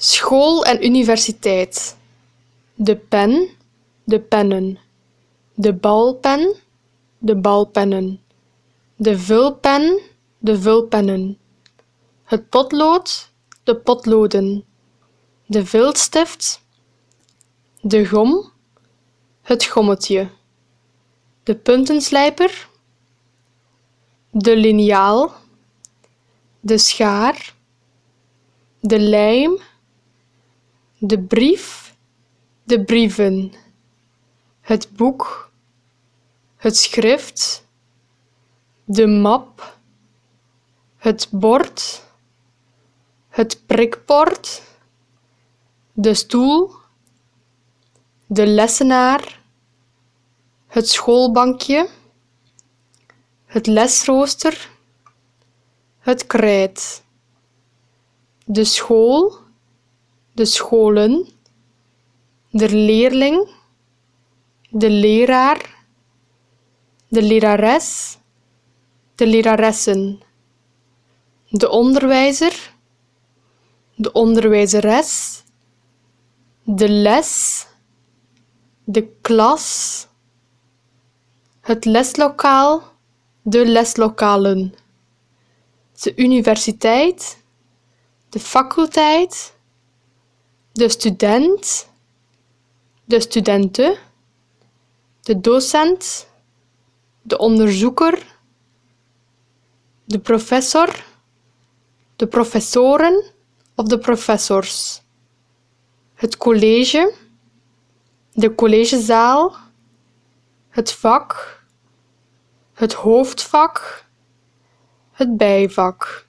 School en universiteit. De pen, de pennen. De balpen, de balpennen. De vulpen, de vulpennen. Het potlood, de potloden. De viltstift, de gom, het gommetje. De puntenslijper, de liniaal, de schaar, de lijm, de brief, de brieven, het boek, het schrift, de map, het bord, het prikbord, de stoel, de lessenaar, het schoolbankje, het lesrooster, het krijt, de school, de scholen, de leerling, de leraar, de lerares, de leraressen, de onderwijzer, de onderwijzeres, de les, de klas, het leslokaal, de leslokalen, de universiteit, de faculteit, de student, de studente, de docent, de onderzoeker, de professor, de professoren of de professors, het college, de collegezaal, het vak, het hoofdvak, het bijvak.